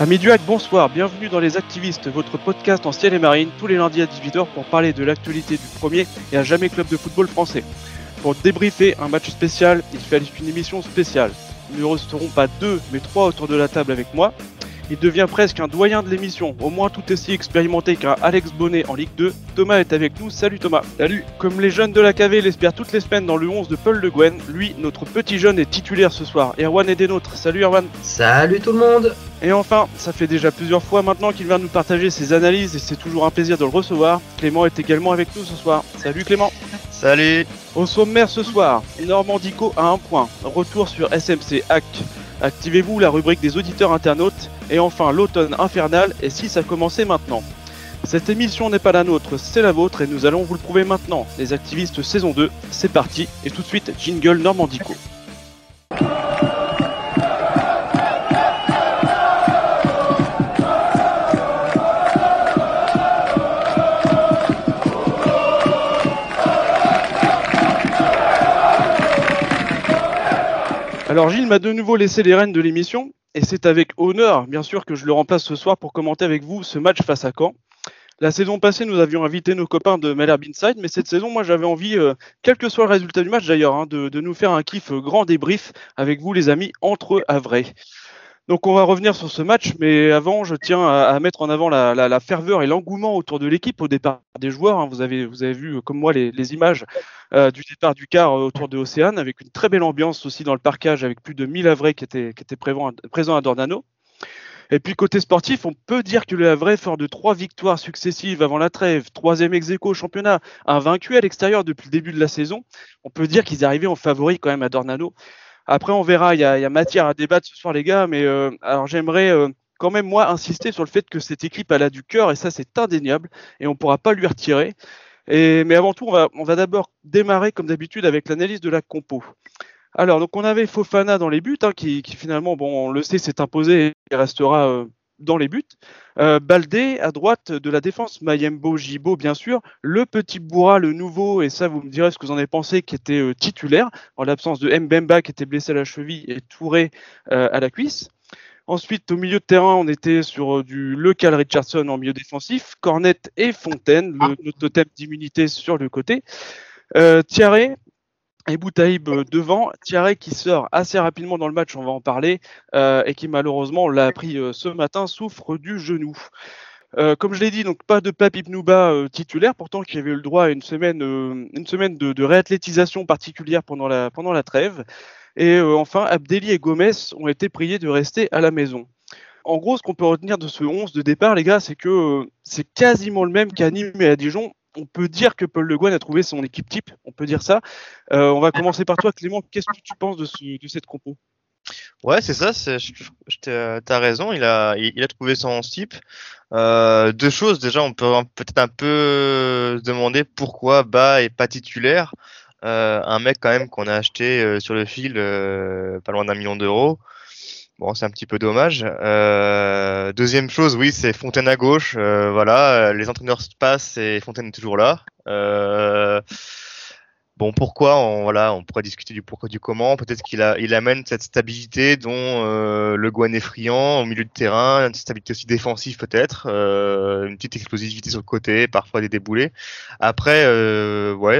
Amis du bonsoir, bienvenue dans Les Activistes, votre podcast en ciel et marine, tous les lundis à 18h pour parler de l'actualité du premier et à jamais club de football français. Pour débriefer un match spécial, il fallait une émission spéciale. Nous ne resterons pas deux, mais trois autour de la table avec moi. Il devient presque un doyen de l'émission, au moins tout aussi expérimenté qu'un Alex Bonnet en Ligue 2. Thomas est avec nous, salut Thomas. Salut. Comme les jeunes de la KV l'espèrent toutes les semaines dans le 11 de Paul Le Guen, lui, notre petit jeune, est titulaire ce soir. Erwan est des nôtres, salut Erwan. Salut tout le monde. Et enfin, ça fait déjà plusieurs fois maintenant qu'il vient nous partager ses analyses et c'est toujours un plaisir de le recevoir. Clément est également avec nous ce soir. Salut Clément. Salut. Au sommaire ce soir, Normandico a un point. Retour sur SMC Hack. Activez-vous la rubrique des auditeurs internautes. Et enfin, l'automne infernal. Et si ça commençait maintenant Cette émission n'est pas la nôtre, c'est la vôtre. Et nous allons vous le prouver maintenant. Les activistes saison 2, c'est parti. Et tout de suite, jingle Normandico. Alors Gilles m'a de nouveau laissé les rênes de l'émission et c'est avec honneur bien sûr que je le remplace ce soir pour commenter avec vous ce match face à Caen. La saison passée, nous avions invité nos copains de Malherbe Inside, mais cette saison, moi, j'avais envie, euh, quel que soit le résultat du match d'ailleurs, hein, de, nous faire un kiff grand débrief avec vous, les amis, entre vrai. Donc on va revenir sur ce match, mais avant, je tiens à, mettre en avant la, ferveur et l'engouement autour de l'équipe au départ des joueurs. Hein. Vous, avez, vu, comme moi, les, images euh, du départ du quart euh, autour de Océane, avec une très belle ambiance aussi dans le parcage, avec plus de 1000 Havrais qui étaient, présents, à Dornano. Et puis côté sportif, on peut dire que le Havre, fort de trois victoires successives avant la trêve, troisième ex au championnat, invaincu à l'extérieur depuis le début de la saison, on peut dire qu'ils arrivaient en favori quand même à Dornano. Après, on verra, il y, a, y matière à débattre ce soir, les gars, mais euh, alors j'aimerais euh, quand même, moi, insister sur le fait que cette équipe, elle a du cœur, et ça, c'est indéniable, et on ne pourra pas lui retirer. Et, mais avant tout, on va, d'abord démarrer, comme d'habitude, avec l'analyse de la compo. Alors, donc on avait Fofana dans les buts, hein, qui, qui, finalement, bon, on le sait, s'est imposé et restera euh, dans les buts. Euh, Baldé à droite de la défense, Mayembo, Gibo bien sûr, le petit Bourra, le nouveau, et ça vous me direz ce que vous en avez pensé, qui était euh, titulaire, en l'absence de Mbemba qui était blessé à la cheville et Touré euh, à la cuisse. Ensuite, au milieu de terrain, on était sur du Lecal Richardson en milieu défensif, Cornette et Fontaine, le, notre totem d'immunité sur le côté. Euh, Thierry, et Boutaïb devant, Thierry qui sort assez rapidement dans le match, on va en parler, euh, et qui malheureusement, on l'a appris euh, ce matin, souffre du genou. Euh, comme je l'ai dit, donc pas de Papip Nouba euh, titulaire, pourtant qui avait eu le droit à une semaine, euh, une semaine de, de, réathlétisation particulière pendant la, pendant la trêve. Et enfin, Abdelli et Gomez ont été priés de rester à la maison. En gros, ce qu'on peut retenir de ce 11 de départ, les gars, c'est que c'est quasiment le même qu'à Nîmes et à Dijon, on peut dire que Paul Le Guen a trouvé son équipe type, on peut dire ça. Euh, on va commencer par toi, Clément. Qu'est-ce que tu penses de, ce, de cette compo? Ouais, c'est ça. T'as raison. Il a, trouvé son type. Euh, deux choses. Déjà, on peut peut-être un peu se demander pourquoi Bas est pas titulaire. Euh, un mec quand même qu'on a acheté sur le fil, pas loin d'un million d'euros. Bon, c'est un petit peu dommage. Euh, deuxième chose, oui, c'est Fontaine à gauche. Euh, voilà, les entraîneurs se passent et Fontaine est toujours là. Euh, bon, pourquoi on, Voilà, on pourrait discuter du pourquoi du comment. Peut-être qu'il a, il amène cette stabilité dont euh, le Gouan est friand au milieu de terrain, une stabilité aussi défensive peut-être, euh, une petite explosivité sur le côté, parfois des déboulés. Après, euh, ouais,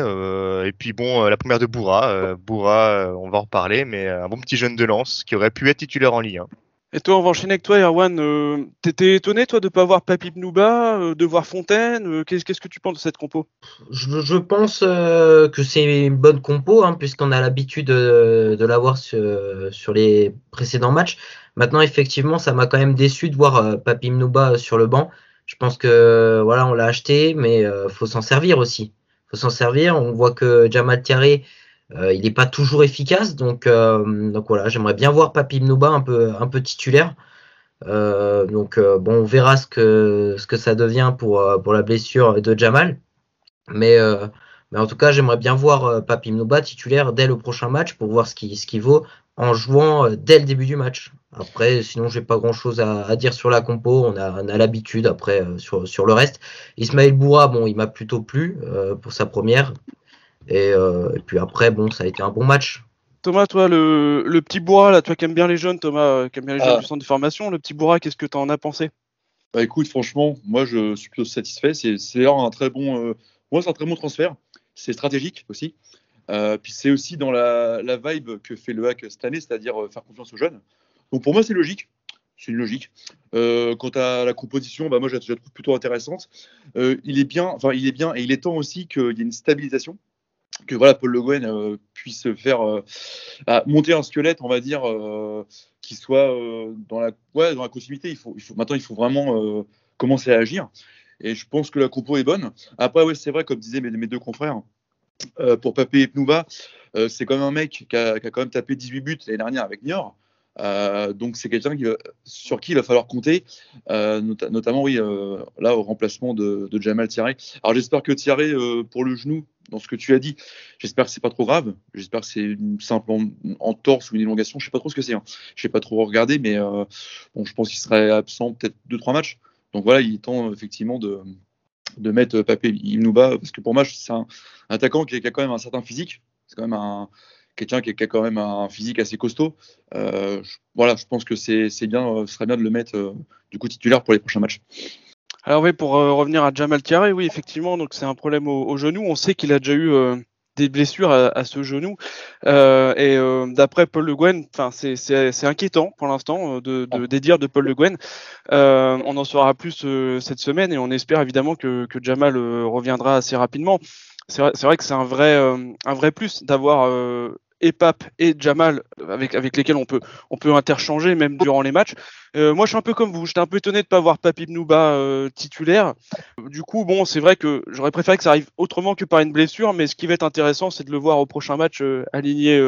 et puis bon, la première de Bourra, Bourra, on va en reparler, mais un bon petit jeune de lance qui aurait pu être titulaire en Ligue 1. Et toi, on va enchaîner avec toi, Erwan. Euh, T'étais étonné, toi, de ne pas voir Papip Nouba, euh, de voir Fontaine euh, Qu'est-ce qu que tu penses de cette compo? Je, pense que c'est une bonne compo, hein, puisqu'on a l'habitude de, l'avoir sur, les précédents matchs. Maintenant, effectivement, ça m'a quand même déçu de voir euh, Papip Nouba sur le banc. Je pense que voilà, on l'a acheté, mais faut s'en servir aussi. Faut s'en servir. On voit que Jamal Thierry euh, il n'est pas toujours efficace, donc, euh, donc voilà, j'aimerais bien voir Papi Mnoba un peu, un titulaire. Euh, donc bon, on verra ce que, ce que ça devient pour, la blessure de Jamal. Mais, en tout cas, j'aimerais bien voir Papi Mnoba titulaire dès le prochain match pour voir ce qu'il ce vaut en jouant dès le début du match. Après, sinon, j'ai pas grand chose à, dire sur la compo. On a, l'habitude après sur, sur le reste. Ismaël Boura, bon, il m'a plutôt plu pour sa première. Et, euh, et, puis après, bon, ça a été un bon match. Thomas, toi, le, le petit bourra, là, toi qui aimes bien les jeunes, Thomas, qui aime bien les jeunes ah. du centre de formation, le petit bourra, qu'est-ce que tu en as pensé? Bah écoute, franchement, moi je suis plutôt satisfait. C'est un très bon, euh, moi c'est un très bon transfert. C'est stratégique aussi. Euh, puis c'est aussi dans la, la, vibe que fait le hack cette année, c'est-à-dire euh, faire confiance aux jeunes. Donc pour moi c'est logique. C'est une logique. Euh, quant à la composition, bah moi je la trouve plutôt intéressante. Euh, il est bien, enfin il est bien, et il est temps aussi qu'il y ait une stabilisation que voilà Paul Le euh, puisse faire euh, bah, monter un squelette, on va dire, euh, qui soit dans la ouais, dans la continuité. Il faut, il faut maintenant il faut vraiment commencer à agir. Et je pense que la compo est bonne. Après ouais c'est vrai comme disaient mes, deux confrères. pour Papé et Pnouba, c'est quand même un mec qui a, qui a, quand même tapé 18 buts l'année dernière avec Niort. Euh, donc c'est quelqu'un sur qui il va falloir compter, euh, notamment oui, euh, là au remplacement de, de Jamal Thierry. Alors j'espère que Thierry pour le genou, dans ce que tu as dit, j'espère que c'est pas trop grave. J'espère que c'est une simple en, torse ou une élongation. Je sais pas trop ce que c'est. Hein. Je sais pas trop regarder, mais bon, je pense qu'il serait absent peut-être deux trois matchs. Donc voilà, il est temps effectivement de de mettre Papé Inouba parce que pour moi c'est un attaquant qui a quand même un certain physique. C'est quand même un quelqu'un qui, a quand même un physique assez costaud. Euh, voilà, je pense que c'est bien, euh, ce serait bien de le mettre euh, du coup titulaire pour les prochains matchs. Alors oui, pour revenir à Jamal Thierry, oui, effectivement, donc c'est un problème au, genou. On sait qu'il a déjà eu des blessures à, ce genou. et d'après Paul Le Guen, c'est inquiétant pour l'instant de, de, des dires de Paul Le Guen. on en saura plus cette semaine et on espère évidemment que, que Jamal reviendra assez rapidement. C'est vrai, vrai, que c'est un vrai, un vrai plus d'avoir et Pape et Jamal avec, avec lesquels on peut, on peut interchanger même durant les matchs. Euh, moi, je suis un peu comme vous. J'étais un peu étonné de ne pas voir Papi Bnouba euh, titulaire. Du coup, bon, c'est vrai que j'aurais préféré que ça arrive autrement que par une blessure, mais ce qui va être intéressant, c'est de le voir au prochain match euh, aligné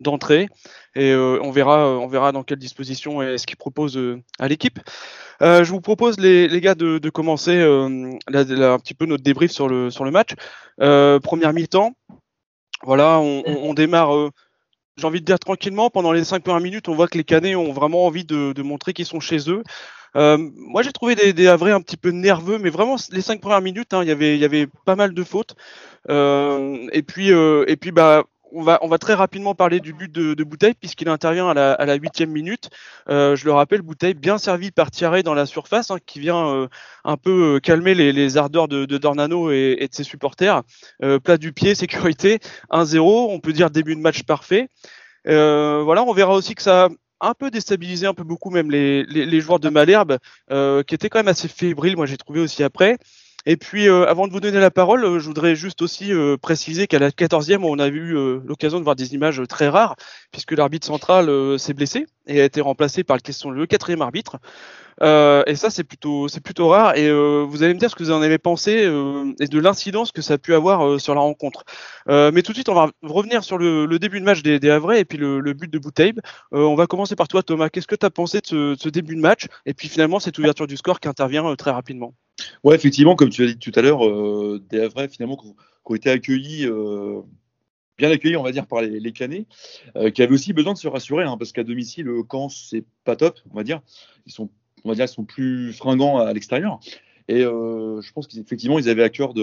d'entrée. Et on, verra, on verra dans quelle disposition est ce qu'il propose à l'équipe. je vous propose, les, les gars, de, de commencer un petit peu notre débrief sur le, sur le match. première mi-temps. Voilà, on, démarre, euh, j'ai envie de dire tranquillement. Pendant les cinq premières minutes, on voit que les Canets ont vraiment envie de, montrer qu'ils sont chez eux. Euh, moi, j'ai trouvé des, des un petit peu nerveux, mais vraiment les cinq premières minutes, hein, il y avait pas mal de fautes. Euh, et puis, et puis, bah, on va, très rapidement parler du but de, de Bouteille puisqu'il intervient à la huitième minute. Euh, je le rappelle, Bouteille bien servi par Thierry dans la surface, hein, qui vient euh, un peu euh, calmer les, ardeurs de, Dornano et, de ses supporters. plat du pied, sécurité, 1-0. On peut dire début de match parfait. voilà, on verra aussi que ça a un peu déstabilisé un peu beaucoup même les joueurs de Malherbe, qui étaient quand même assez fébriles. Moi, j'ai trouvé aussi après. Et puis, euh, avant de vous donner la parole, euh, je voudrais juste aussi euh, préciser qu'à la 14e, on a eu l'occasion de voir des images très rares, puisque l'arbitre central s'est blessé et a été remplacé par le, le quatrième arbitre. et ça, c'est plutôt, c'est plutôt rare. Et vous allez me dire ce que vous en avez pensé et de l'incidence que ça a pu avoir sur la rencontre. mais tout de suite, on va revenir sur le, début de match des, des Havrais et puis le, but de Boutaib. on va commencer par toi, Thomas. Qu'est-ce que tu as pensé de ce, ce, début de match? Et puis finalement cette ouverture du score qui intervient très rapidement Ouais, effectivement, comme tu as dit tout à l'heure, euh, des Havrais finalement qui ont, été accueillis, euh, bien accueillis, on va dire, par les, les Canets, euh, qui avaient aussi besoin de se rassurer, hein, parce qu'à domicile, le camp c'est pas top, on va dire. Ils sont, on va dire, sont plus fringants à, l'extérieur. Et je pense qu'effectivement, ils avaient à cœur de,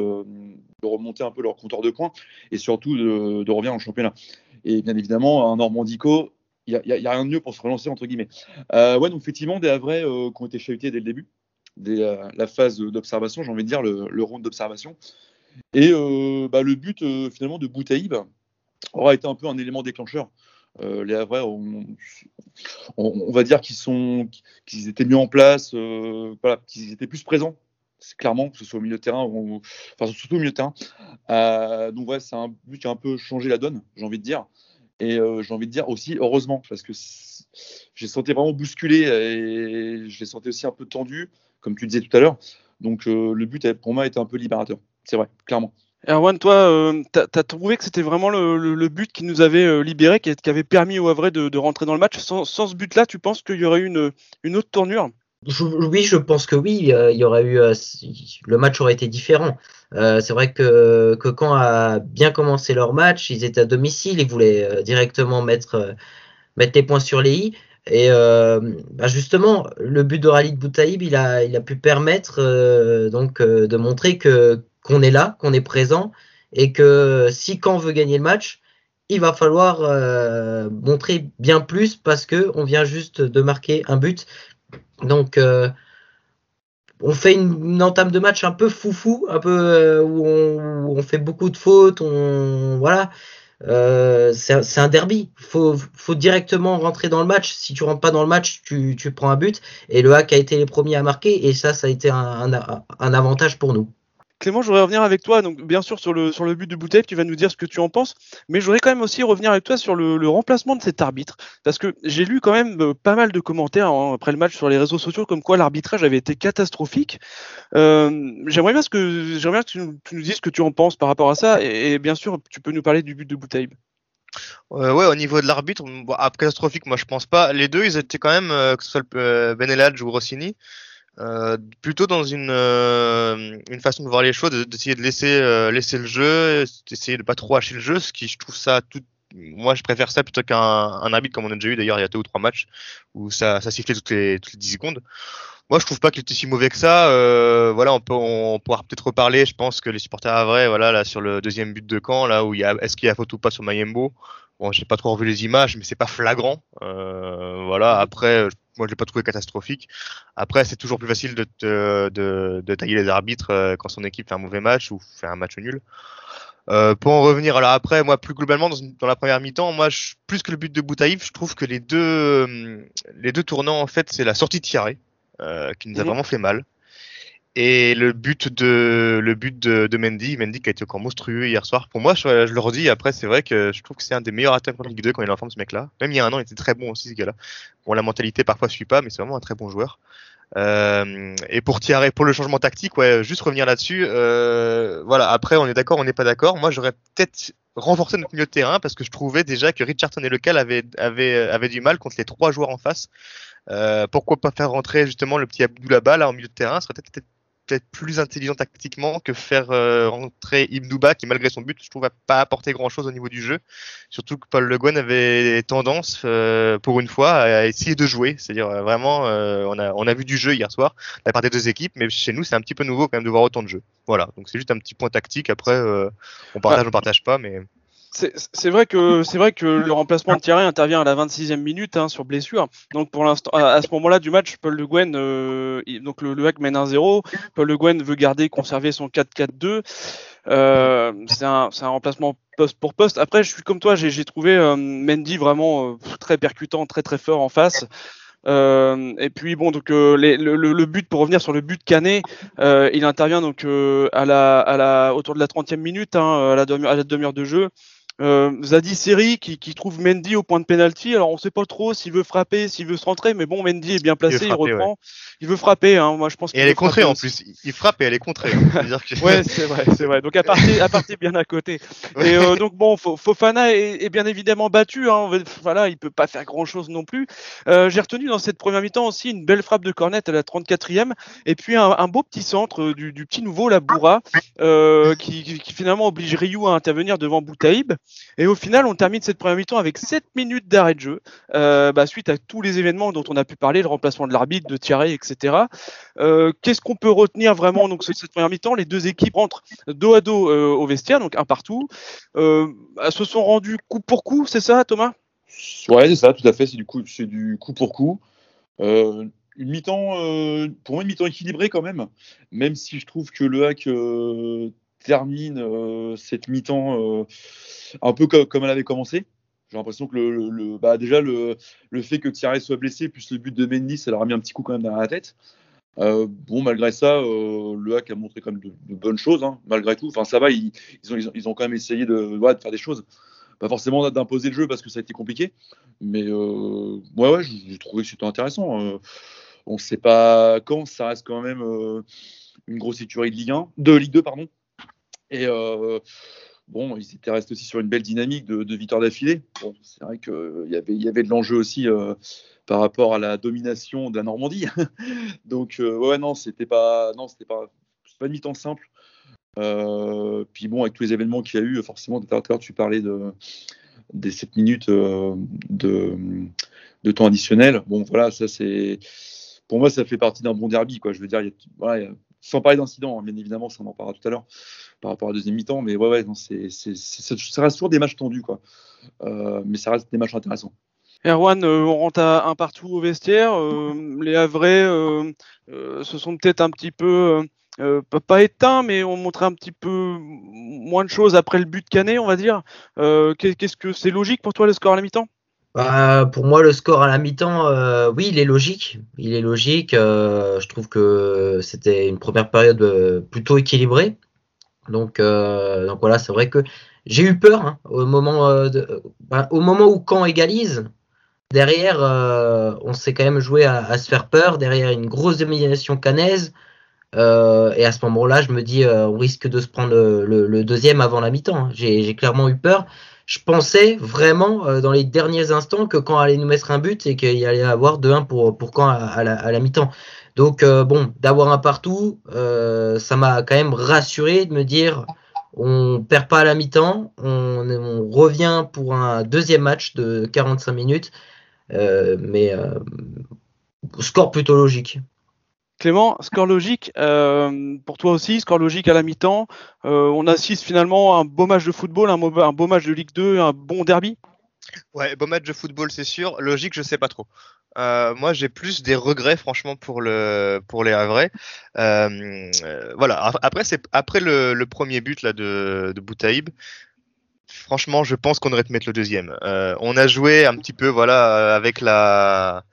remonter un peu leur compteur de points et surtout de, revenir en championnat. Et bien évidemment, un Normandico, il n'y a, a, rien de mieux pour se relancer, entre guillemets. ouais, donc effectivement, des Havrais qui ont été chahutés dès le début la phase d'observation, j'ai envie de dire le, round d'observation. Et euh, bah, le but euh, finalement de Boutaïb aura été un peu un élément déclencheur. Euh, les Havrais, on, va dire qu'ils étaient mis en place, qu'ils étaient plus présents clairement que ce soit au milieu de terrain ou enfin surtout au milieu de terrain. donc ouais, c'est un but qui a un peu changé la donne, j'ai envie de dire. Et j'ai envie de dire aussi heureusement parce que j'ai senti vraiment bousculé et je l'ai senti aussi un peu tendu comme tu disais tout à l'heure. Donc euh, le but pour moi était un peu libérateur. C'est vrai, clairement. Erwan, toi, euh, tu as, trouvé que c'était vraiment le, but qui nous avait euh, libéré, qui, avait permis au Havre de, rentrer dans le match. Sans, ce but-là, tu penses qu'il y aurait eu une, une autre tournure? Oui, je pense que oui. il y aurait eu, le match aurait été différent. c'est vrai que, que quand a bien commencé leur match, ils étaient à domicile, ils voulaient directement mettre, mettre les points sur les i. Et euh, bah justement, le but de Rally Boutaïb, il a, il a pu permettre euh, donc euh, de montrer que qu'on est là, qu'on est présent, et que si Caen veut gagner le match, il va falloir montrer bien plus parce que on vient juste de marquer un but. Donc on fait une, entame de match un peu foufou, un peu euh, où, on, fait beaucoup de fautes, on voilà. C'est un derby. Faut, faut directement rentrer dans le match. Si tu rentres pas dans le match, tu, tu prends un but. Et le Hack a été les premiers à marquer. Et ça, ça a été un, un avantage pour nous. Clément, je voudrais revenir avec toi. Donc, bien sûr, sur le, sur le but de Bouteille, tu vas nous dire ce que tu en penses. Mais je voudrais quand même aussi revenir avec toi sur le, remplacement de cet arbitre. Parce que j'ai lu quand même euh, pas mal de commentaires hein, après le match sur les réseaux sociaux comme quoi l'arbitrage avait été catastrophique. Euh, j'aimerais bien, que, j'aimerais que tu, nous dises ce que tu en penses par rapport à ça. Et, bien sûr, tu peux nous parler du but de Bouteille. Euh, ouais, au niveau de l'arbitre, catastrophique, moi je pense pas. Les deux, ils étaient quand même, que ce soit Beneladj ou Rossini, euh, plutôt dans une, euh, une façon de voir les choses, d'essayer de laisser, euh, laisser le jeu, d'essayer de pas trop hacher le jeu, ce qui je trouve ça tout. Moi, je préfère ça plutôt qu'un un arbitre comme on a déjà eu d'ailleurs il y a deux ou trois matchs où ça, ça sifflait toutes les, toutes les 10 secondes. Moi, je trouve pas qu'il était si mauvais que ça. voilà, on peut, on pourra peut-être reparler. Je pense que les supporters à vrai, voilà, là sur le deuxième but de camp, là où il y a, est-ce qu'il y a faute ou pas sur Mayembo? Bon, j'ai pas trop revu les images, mais c'est pas flagrant. voilà. Après, moi je l'ai pas trouvé catastrophique. Après, c'est toujours plus facile de, tailler les arbitres euh, quand son équipe fait un mauvais match ou fait un match nul. Euh, pour en revenir, alors après, moi plus globalement dans, la première mi-temps, moi je, plus que le but de Boutaïf, je trouve que les deux euh, les deux tournants en fait, c'est la sortie de Thierry euh, qui nous a mhm. vraiment fait mal. Et le but de le but de, de, Mendy, Mendy qui a été encore monstrueux hier soir. Pour moi, je, je le redis. Après, c'est vrai que je trouve que c'est un des meilleurs attaquants de Ligue 2 quand il est en forme, ce mec-là. Même il y a un an, il était très bon aussi, ce gars-là. Bon, la mentalité parfois suit pas, mais c'est vraiment un très bon joueur. Euh, et pour Thierry, pour le changement tactique, ouais, juste revenir là-dessus. Euh, voilà. Après, on est d'accord, on n'est pas d'accord. Moi, j'aurais peut-être renforcé notre milieu de terrain parce que je trouvais déjà que Richardson et Lecal avaient, avaient, avaient du mal contre les trois joueurs en face. Euh, pourquoi pas faire rentrer justement le petit Abdou là-bas là en milieu de terrain serait peut-être peut-être plus intelligent tactiquement que faire euh, rentrer Ibnouba qui malgré son but je trouve a pas apporté grand chose au niveau du jeu. Surtout que Paul Le Guen avait tendance euh, pour une fois à essayer de jouer. C'est-à-dire euh, vraiment on a on a vu du jeu hier soir la part des deux équipes mais chez nous c'est un petit peu nouveau quand même de voir autant de jeux. Voilà. Donc c'est juste un petit point tactique. Après on partage on partage pas mais c'est vrai que c'est vrai que le remplacement de Thierry intervient à la 26e minute hein, sur blessure. Donc pour l'instant, à, ce moment-là du match, Paul Le Guen, euh, donc le, le hack mène 1-0. Paul Le Guen veut garder, conserver son 4-4-2. Euh, c'est un, un, remplacement poste pour poste. Après, je suis comme toi, j'ai trouvé euh, Mendy vraiment euh, très percutant, très très fort en face. Euh, et puis bon, donc les, le, le, but pour revenir sur le but Canet, euh, il intervient donc à la, à la autour de la 30e minute, hein, à la demi-heure de jeu. Euh, Zadi Seri qui, qui, trouve Mendy au point de penalty. Alors on sait pas trop s'il veut frapper, s'il veut se rentrer, mais bon Mendy est bien placé, il, reprend, il veut frapper. Hein. Moi je pense. Et elle est contrée en plus. Il frappe et elle est contrée. Hein. ouais c'est vrai, c'est vrai. Donc à partir, à partir bien à côté. Et euh, donc bon, Fofana est, est, bien évidemment battu. Hein. Voilà, il peut pas faire grand chose non plus. Euh, J'ai retenu dans cette première mi-temps aussi une belle frappe de Cornet à la 34e, et puis un, un beau petit centre du, du, petit nouveau la Bourra, euh, qui, qui, finalement oblige Ryu à intervenir devant Boutaïb. Et au final, on termine cette première mi-temps avec 7 minutes d'arrêt de jeu, euh, bah, suite à tous les événements dont on a pu parler, le remplacement de l'arbitre, de Thierry, etc. Euh, Qu'est-ce qu'on peut retenir vraiment donc cette première mi-temps? Les deux équipes rentrent dos à dos euh, au vestiaire, donc un partout. Elles se sont rendues coup pour coup, c'est ça, Thomas? Ouais, c'est ça, tout à fait. C'est du coup, c'est du coup pour coup. Une mi-temps, pour moi, une mi-temps équilibrée quand même, même si je trouve que le hack termine euh, cette mi-temps euh, un peu comme, elle avait commencé. J'ai l'impression que le, bah déjà le, le, fait que Thierry soit blessé, plus le but de Mendy, ça leur a mis un petit coup quand même dans la tête. Euh, bon, malgré ça, le hack a montré quand même de, bonnes choses, hein, malgré tout. Enfin, ça va, ils, ils, ont, ils, ont, quand même essayé de, de faire des choses. Pas forcément d'imposer le jeu parce que ça a été compliqué. Mais ouais, ouais, j'ai trouvé que c'était intéressant. on ne sait pas quand, ça reste quand même une grosse écurie de Ligue 1, de Ligue 2, pardon. Et euh, bon, ils étaient restés aussi sur une belle dynamique de, de victoire d'affilée. C'est vrai qu'il y avait, y avait de l'enjeu aussi euh, par rapport à la domination de la Normandie. Donc, euh, ouais, non, c'était pas, non, c'était pas, pas une mi-temps simple. puis bon, avec tous les événements qu'il y a eu, forcément, tu parlais de, des 7 minutes de, de temps additionnel. Bon, voilà, ça c'est. Pour moi, ça fait partie d'un bon derby. Quoi. Je veux dire, il y a, voilà, sans parler d'incidents, hein, bien évidemment, ça on en parlera tout à l'heure par rapport à la deuxième mi-temps, mais ouais, ouais, c'est, ça reste toujours des matchs tendus, quoi. mais ça reste des matchs intéressants. Erwan, on rentre à un partout au vestiaire. les Havrais se sont peut-être un petit peu euh, pas éteint, mais on montrait un petit peu moins de choses après le but canet, on va dire. Euh, qu'est-ce que c'est logique pour toi le score à la mi-temps? Bah, Pour moi, le score à la mi-temps, euh, oui, il est logique. Il est logique. je trouve que c'était une première période plutôt équilibrée. Donc, donc voilà, c'est vrai que j'ai eu peur hein, au moment, bah, au moment où Caen égalise. Derrière, on s'est quand même joué à, à, se faire peur. Derrière, une grosse domination canaise. Euh, et à ce moment-là, je me dis, euh, on risque de se prendre le, deuxième avant la mi-temps. Hein. J'ai clairement eu peur. Je pensais vraiment euh, dans les derniers instants que quand allait nous mettre un but et qu'il allait avoir 2-1 pour, pour quand à, la, mi-temps. Donc bon, d'avoir un partout, ça m'a quand même rassuré de me dire, on perd pas à la mi-temps, on, on, revient pour un deuxième match de 45 minutes, mais score plutôt logique. Clément, score logique, euh, pour toi aussi, score logique à la mi-temps. Euh, on assiste finalement à un beau match de football, un, beau match de Ligue 2, un bon derby Ouais, beau match de football, c'est sûr. Logique, je sais pas trop. Euh, moi, j'ai plus des regrets, franchement, pour le pour les Havrais. voilà. Après, le, premier but de Boutaïb. Franchement, je pense qu'on aurait pu mettre le deuxième. on a joué un petit peu, voilà, avec la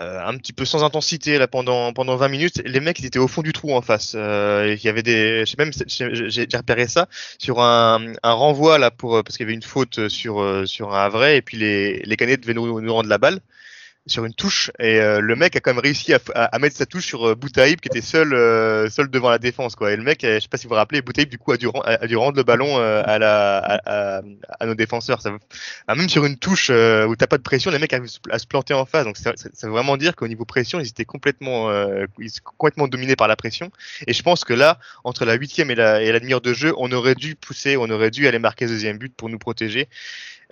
euh, un petit peu sans intensité là pendant pendant 20 minutes. Les mecs ils étaient au fond du trou en face. Euh, il y avait des, je sais même j'ai repéré ça sur un, un renvoi là pour parce qu'il y avait une faute sur sur un Havre et puis les les canettes devaient nous, nous rendre la balle sur une touche et euh, le mec a quand même réussi à, mettre sa touche sur euh, Boutaïb qui était seul euh, seul devant la défense quoi. Et le mec je sais pas si vous vous rappelez Boutaïb du coup a dû, a rendre le ballon à la à, nos défenseurs. Ça, même sur une touche où t'as pas de pression les mecs arrivent à se planter en face. Donc ça, veut vraiment dire qu'au niveau pression ils étaient complètement ils complètement dominés par la pression. Et je pense que là entre la huitième et la et demi-heure de jeu on aurait dû pousser on aurait dû aller marquer le deuxième but pour nous protéger.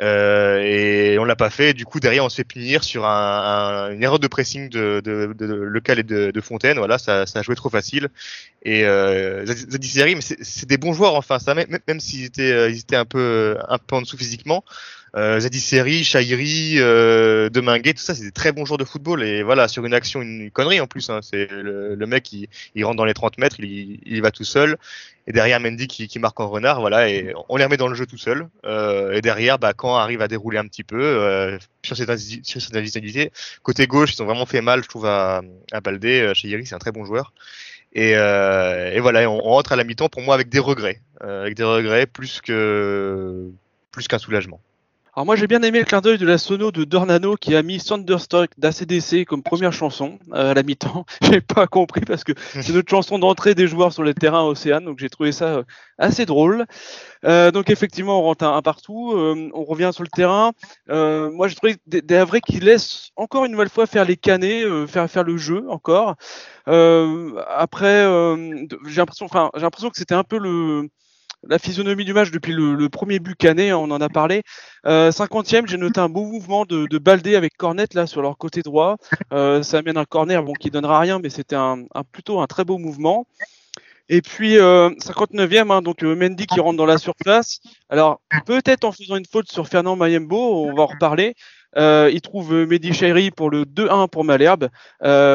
Et on l'a pas fait. Du coup, derrière, on se fait punir sur un, une erreur de pressing de, de, de, local et de, Fontaine. Voilà, ça, ça a joué trop facile. Et euh, Zadisseri, mais c'est des bons joueurs enfin, ça, même, même s'ils étaient, euh, ils étaient un peu, un peu en dessous physiquement euh, Zadisseri, Chairi, euh, tout ça, c'est des très bons joueurs de football. Et voilà, sur une action, une connerie en plus. Hein, c'est le, mec, il, rentre dans les 30 mètres, il, va tout seul. Et derrière Mendy qui, marque en renard, voilà, et on les remet dans le jeu tout seul. Euh, et derrière, bah, quand arrive à dérouler un petit peu euh, sur cette cette côté gauche, ils ont vraiment fait mal, je trouve, à, à Baldé. Euh, c'est un très bon joueur. Et, voilà, on, on, rentre à la mi-temps pour moi avec des regrets, avec des regrets plus que plus qu'un soulagement. Alors moi j'ai bien aimé le clin d'œil de la sono de Dornano qui a mis Thunderstruck d'ACDC comme première chanson euh, à la mi-temps. j'ai pas compris parce que c'est notre chanson d'entrée des joueurs sur le terrain Océane, donc j'ai trouvé ça euh, assez drôle. Euh, donc effectivement on rentre un, partout, on revient sur le terrain. moi j'ai trouvé des, des qui laissent encore une nouvelle fois faire les canets, faire faire le jeu encore. après j'ai l'impression, enfin j'ai l'impression que c'était un peu le la physionomie du match depuis le, premier but canet, on en a parlé. Euh, 50e, j'ai noté un beau mouvement de, de Baldé avec Cornet là sur leur côté droit. Euh, ça amène un corner bon qui donnera rien, mais c'était un, plutôt un très beau mouvement. Et puis 59e, euh, hein, donc euh, Mendy qui rentre dans la surface. Alors peut-être en faisant une faute sur Fernand Mayembo, on va en reparler. il trouve Mehdi Chairi pour le 2-1 pour Malherbe.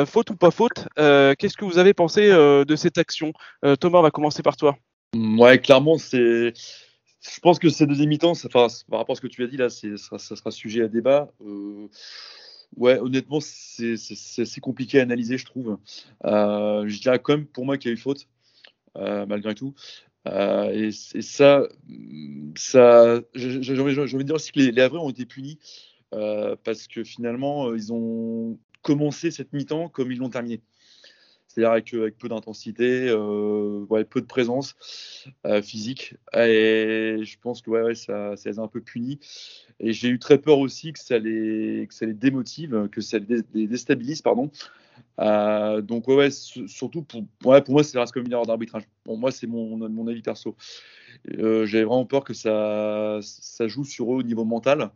faute ou pas faute Qu'est-ce que vous avez pensé de cette action? Thomas, on va commencer par toi. Ouais, clairement, c'est. Je pense que ces deux mi-temps, enfin, par rapport à ce que tu as dit là, ça ça sera sujet à débat. Euh, ouais, honnêtement, c'est compliqué à analyser, je trouve. Euh, je dirais quand même pour moi qu'il y a eu faute, euh, malgré tout. Et, ça, ça j'ai envie de dire aussi que les, les ont été punis parce que finalement, ils ont commencé cette mi-temps comme ils l'ont terminé c'est-à-dire avec, avec, peu d'intensité, euh, peu de présence euh, physique. Et je pense que ça, les a un peu punis. Et j'ai eu très peur aussi que ça les, démotive, que ça les déstabilise. Pardon. Euh, donc, surtout pour, pour moi, c'est reste comme une erreur d'arbitrage. Bon, moi, c'est mon, avis perso. Euh, j'ai vraiment peur que ça, joue sur eux au niveau mental.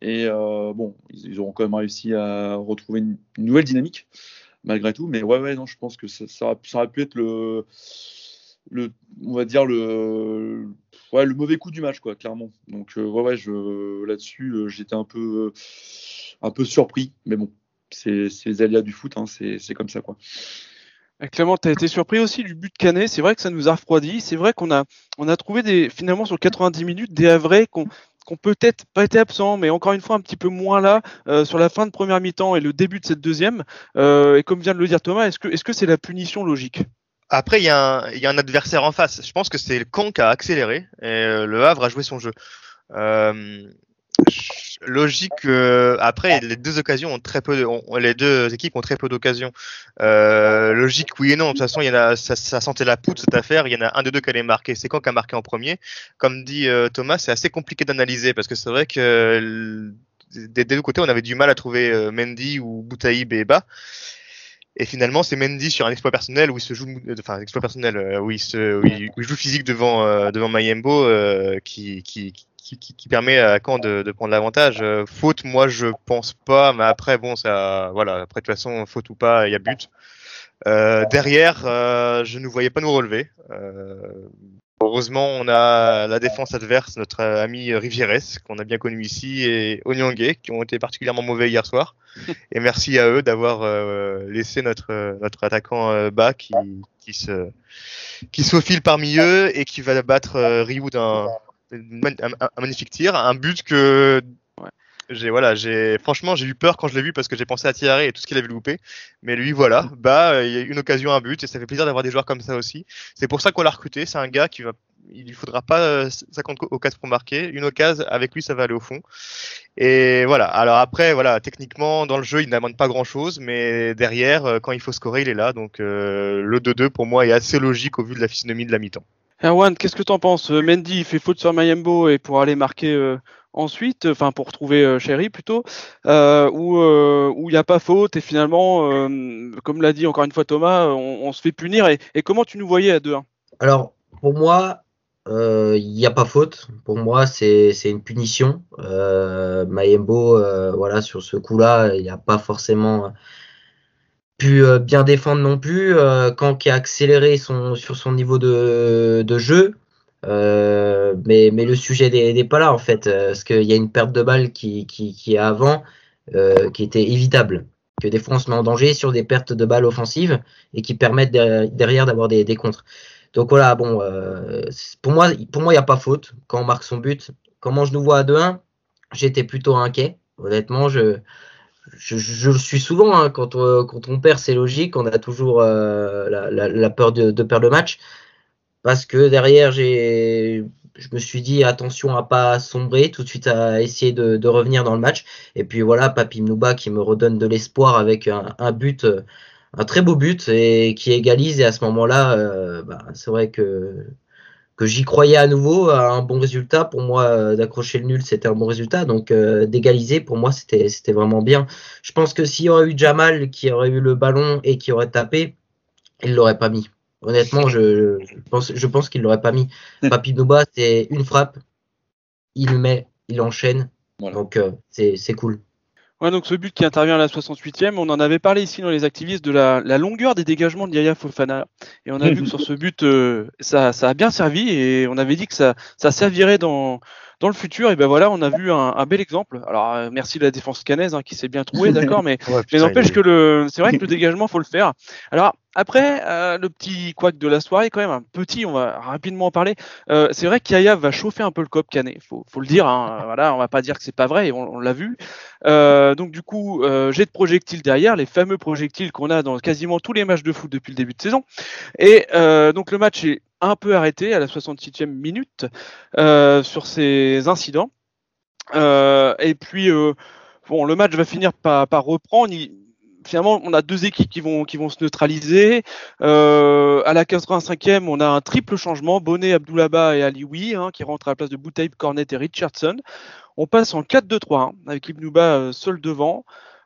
Et euh, bon, ils, auront quand même réussi à retrouver une nouvelle dynamique. Malgré tout. Mais ouais, ouais, non, je pense que ça, ça, aurait pu être le, le, on va dire le, ouais, le mauvais coup du match, quoi, clairement. Donc ouais, ouais, je, là-dessus, j'étais un peu, un peu surpris. Mais bon, c'est les aléas du foot, hein, c'est comme ça, quoi. Clément, tu as été surpris aussi du but de Canet. C'est vrai que ça nous a refroidi. C'est vrai qu'on a, on a trouvé des, finalement sur 90 minutes des Havrais qu'on qu'on peut-être pas été absents, mais encore une fois un petit peu moins là euh, sur la fin de première mi-temps et le début de cette deuxième. Euh, et comme vient de le dire Thomas, est-ce que c'est la punition logique? Après, il y, a un, adversaire en face. Je pense que c'est le Caen qui a accéléré et euh, le Havre a joué son jeu. Logique. Euh, après, les deux occasions ont très peu, de, les deux équipes ont très peu d'occasions. Euh, logique, oui et non. De toute façon, il y en a, ça, ça, sentait la poudre cette affaire. Il y en a un des deux qui allait marquer. C'est quand qui a marqué en premier. Comme dit euh, Thomas, c'est assez compliqué d'analyser parce que c'est vrai que des, deux côtés, on avait du mal à trouver euh, Mendy ou Boutaïb et Bas. Et finalement, c'est Mendy sur un exploit personnel où il se joue, enfin, exploit personnel, où il se, où il, joue physique devant, devant Mayembo, qui, qui, qui, permet à Caen de, de prendre l'avantage. Euh, faute, moi je pense pas, mais après bon ça, voilà, après de toute façon faute ou pas, il y a but. Euh, derrière, euh, je ne voyais pas nous relever. heureusement, on a la défense adverse, notre ami Rivieres, qu'on a bien connu ici, et Onyangé, qui ont été particulièrement mauvais hier soir. Et merci à eux d'avoir laissé notre notre attaquant bas qui, qui se qui se faufile parmi eux et qui va battre Ryu d'un un, magnifique tir, un but que j'ai voilà, j'ai franchement j'ai eu peur quand je l'ai vu parce que j'ai pensé à Thierry et tout ce qu'il avait loupé. Mais lui voilà, bah il y a une occasion, un but et ça fait plaisir d'avoir des joueurs comme ça aussi. C'est pour ça qu'on l'a recruté. C'est un gars qui va, il lui faudra pas 50 occasions pour marquer. Une occasion avec lui ça va aller au fond. Et voilà. Alors après voilà, techniquement dans le jeu il n'amène pas grand chose, mais derrière euh, quand il faut scorer il est là. Donc euh, le 2-2 pour moi est assez logique au vu de la physionomie de la mi-temps. Erwan, qu'est-ce que tu en penses? Euh, Mendy il fait faute sur Mayembo et pour aller marquer euh, ensuite, enfin pour trouver euh, Chéri plutôt, euh, où il n'y a pas faute et finalement, comme l'a dit encore une fois Thomas, on, se fait punir. Et, comment tu nous voyais à 2-1 Alors pour moi, il n'y a pas faute. Pour moi, c'est une punition. Mayembo, voilà, sur ce coup-là, il n'y a pas forcément pu euh, bien défendre non plus. Euh, quand qui a accéléré son, sur son niveau de, de jeu. Euh, mais, mais le sujet n'est pas là en fait, parce qu'il y a une perte de balle qui, qui, qui est avant, qui était évitable. Que des fois on se met en danger sur des pertes de balles offensives et qui permettent derrière d'avoir des, des contres. Donc voilà, bon, pour moi, pour moi, il n'y a pas faute quand on marque son but. Comment je nous vois à 2-1, j'étais plutôt inquiet. Honnêtement, je, je, le suis souvent hein, quand, on, quand on perd, c'est logique. On a toujours euh, la, peur de, perdre le match parce que derrière, j'ai, je me suis dit attention à pas sombrer, tout de suite à essayer de, revenir dans le match. Et puis voilà, Papi Mnouba qui me redonne de l'espoir avec un, but, un très beau but et qui égalise. Et à ce moment-là, euh, bah, c'est vrai que que j'y croyais à nouveau à un bon résultat. Pour moi, euh, d'accrocher le nul, c'était un bon résultat. Donc euh, d'égaliser, pour moi, c'était c'était vraiment bien. Je pense que s'il y aurait eu Jamal qui aurait eu le ballon et qui aurait tapé, il l'aurait pas mis. Honnêtement, je, pense je pense qu'il l'aurait pas mis. Papi Nouba, c'est une frappe, il met, il enchaîne. Donc euh, c'est cool. Ouais, donc ce but qui intervient à la 68e, on en avait parlé ici dans les activistes de la, longueur des dégagements de Yaya Fofana. Et on a vu que sur ce but, euh, ça, a bien servi et on avait dit que ça servirait dans, dans le futur, et ben voilà, on a vu un, bel exemple. Alors euh, merci de la défense canaise hein, qui s'est bien trouvée, d'accord, mais, mais n'empêche que le, c'est vrai que le dégagement faut le faire. Alors après, euh, le petit couac de la soirée, quand même, un petit, on va rapidement en parler. Euh, c'est vrai qu'Yaya va chauffer un peu le cop canet, faut, faut le dire. Hein, voilà, on va pas dire que c'est pas vrai, on, on l'a vu. donc du coup, j'ai de projectiles derrière, les fameux projectiles qu'on a dans quasiment tous les matchs de foot depuis le début de saison. Et donc le match est un peu arrêté à la 66e minute euh, sur ces incidents. Euh, et puis, euh, bon, le match va finir par, reprendre. finalement, on a deux équipes qui vont, qui vont se neutraliser. à la 85e, on a un triple changement. Bonnet, Abdoulaba et Alioui hein, qui rentrent à la place de Boutaïb, Cornet et Richardson. On passe en 4-2-3 hein, avec Ibnouba seul devant.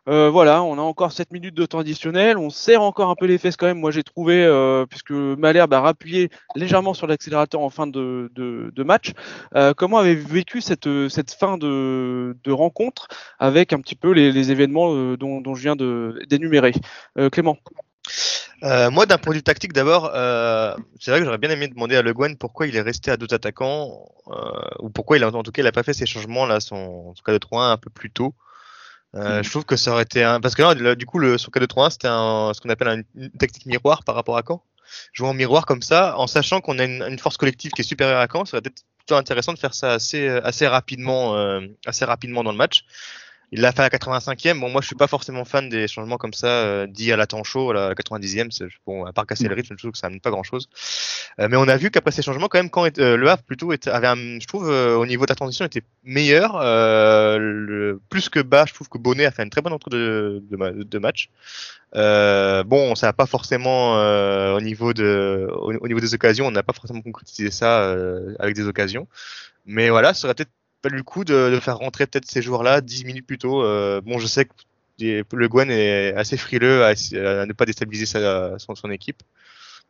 Euh, voilà, on a encore 7 minutes de temps additionnel. On serre encore un peu les fesses quand même. Moi, j'ai trouvé, euh, puisque Malherbe a rappuyé légèrement sur l'accélérateur en fin de, match. Euh, comment avez vous vécu cette, fin de, rencontre avec un petit peu les, événements dont, je viens d'énumérer Clément moi, d'un point de vue tactique, d'abord, c'est vrai que j'aurais bien aimé demander à Le Guen pourquoi il est resté à deux attaquants, ou pourquoi il a, en tout cas, il a pas fait ces changements là, son, tout cas de 3-1 un peu plus tôt. Euh, je trouve que ça aurait été un... parce que là, du coup, le, son cas de 3-1, c'était ce qu'on appelle une tactique miroir par rapport à Caen. Jouer en miroir comme ça, en sachant qu'on a une, une, force collective qui est supérieure à Caen, ça aurait été plutôt intéressant de faire ça assez, assez rapidement, euh, assez rapidement dans le match. Il l'a fait à la 85e. Bon, moi, je suis pas forcément fan des changements comme ça, euh, dit à la temps chaud, à la 90e. Bon, à part casser le rythme, je trouve que ça n'amène pas grand chose. Euh, mais on a vu qu'après ces changements, quand même, quand euh, le Havre plutôt était, avait un, je trouve, euh, au niveau de la transition, était meilleur, le, plus que bas. Je trouve que Bonnet a fait une très bonne entrée de, de, de match. bon, ça n'a pas forcément au niveau de, au, au, niveau des occasions, on n'a pas forcément concrétisé ça avec des occasions. Mais voilà, ça aurait peut-être pas le coup de, faire rentrer peut-être ces joueurs-là 10 minutes plus tôt. Euh, bon, je sais que le Gwen est assez frileux à, ne pas déstabiliser sa, son, équipe.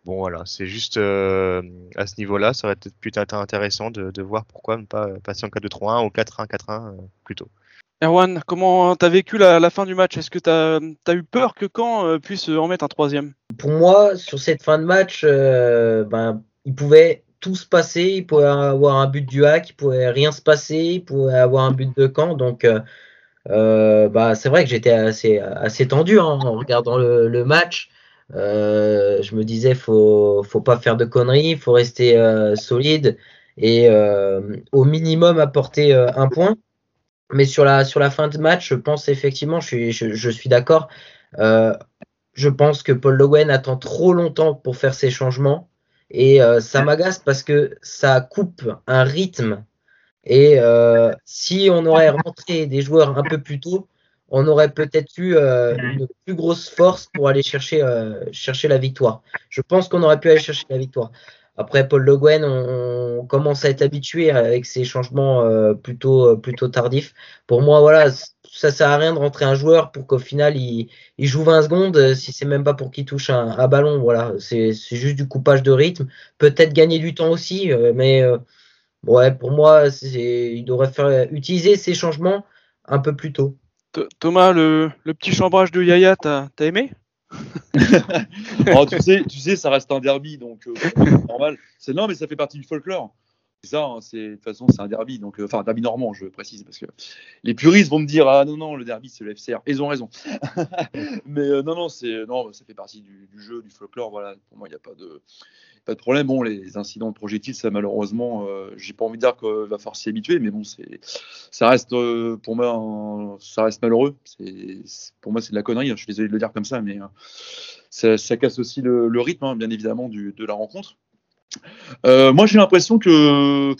Bon, voilà, c'est juste euh, à ce niveau-là, ça aurait peut-être pu être intéressant de, voir pourquoi ne pas passer en 4-2-3-1 ou 4-1-4-1 euh, plus tôt. Erwan, comment tu as vécu la, fin du match? Est-ce que tu as, eu peur que Caen puisse en mettre un troisième? Pour moi, sur cette fin de match, ben, il pouvait tout se passer. Il pouvait avoir un but du hack, il pouvait rien se passer, il pouvait avoir un but de camp. Donc, euh, euh, bah, c'est vrai que j'étais assez, assez tendu hein, en regardant le, match. Euh, je me disais, faut, faut pas faire de conneries, faut rester solide et au minimum apporter un point. Mais sur la, sur la fin de match, je pense effectivement, je suis, je, suis d'accord. je pense que Paul Lowen attend trop longtemps pour faire ses changements. Et euh, ça m'agace parce que ça coupe un rythme. Et euh, si on aurait rentré des joueurs un peu plus tôt, on aurait peut-être eu euh, une plus grosse force pour aller chercher, chercher la victoire. Je pense qu'on aurait pu aller chercher la victoire. Après, Paul Le Guen, on, commence à être habitué avec ces changements plutôt, plutôt tardifs. Pour moi, voilà, ça sert à rien de rentrer un joueur pour qu'au final il, joue 20 secondes euh, si c'est même pas pour qu'il touche un, ballon. Voilà, c'est juste du coupage de rythme. Peut-être gagner du temps aussi, euh, mais euh, ouais, pour moi, il devrait faire utiliser ces changements un peu plus tôt. Thomas, le, petit chambrage de Yaya, t'as aimé? Oh, tu, sais, tu sais, ça reste un derby, donc normal. C'est non, mais ça fait partie du folklore ça, hein, c'est de toute façon c'est un derby, donc euh, enfin derby normand, je précise, parce que les puristes vont me dire ah non non le derby c'est le FCR, ils ont raison. Mais euh, non non c'est non ça fait partie du, jeu, du folklore, voilà. Pour moi il n'y a pas de pas de problème. Bon les incidents de projectiles ça malheureusement euh, j'ai pas envie de dire qu'il va falloir s'y habituer, mais bon c'est ça reste pour moi ça reste malheureux. C'est pour moi c'est de la connerie. Hein, je suis désolé de le dire comme ça, mais ça, casse aussi le, rythme hein, bien évidemment de la rencontre. Euh, moi, j'ai l'impression que,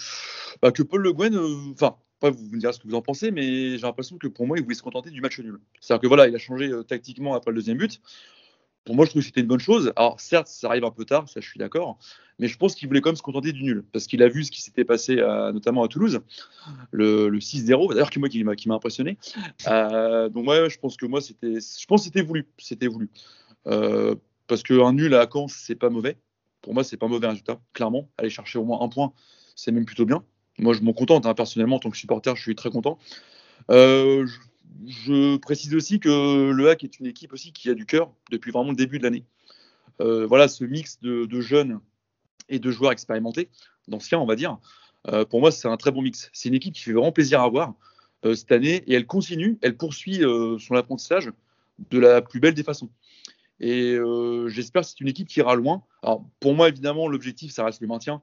bah, Paul Le Guen, euh, enfin, vous me direz ce que vous en pensez, mais j'ai l'impression que pour moi, il voulait se contenter du match nul. C'est-à-dire que voilà, il a changé euh, tactiquement après le deuxième but. Pour moi, je trouve que c'était une bonne chose. Alors, certes, ça arrive un peu tard, ça, je suis d'accord, mais je pense qu'il voulait quand même se contenter du nul parce qu'il a vu ce qui s'était passé, notamment à Toulouse, le, 6-0, d'ailleurs, qui, moi, qui, m'a impressionné. donc, ouais, je pense que moi, c'était, je voulu, c'était voulu. parce qu'un nul à Caen, c'est pas mauvais pour moi, c'est pas un mauvais résultat, clairement. Aller chercher au moins un point, c'est même plutôt bien. Moi, je m'en contente, hein, personnellement, en tant que supporter, je suis très content. Euh, je, précise aussi que le HAC est une équipe aussi qui a du cœur depuis vraiment le début de l'année. Euh, voilà, ce mix de, jeunes et de joueurs expérimentés, d'anciens, on va dire. Euh, pour moi, c'est un très bon mix. C'est une équipe qui fait vraiment plaisir à voir cette année et elle continue, elle poursuit son apprentissage de la plus belle des façons. Et euh, j'espère que c'est une équipe qui ira loin. Alors, pour moi, évidemment, l'objectif, ça reste le maintien.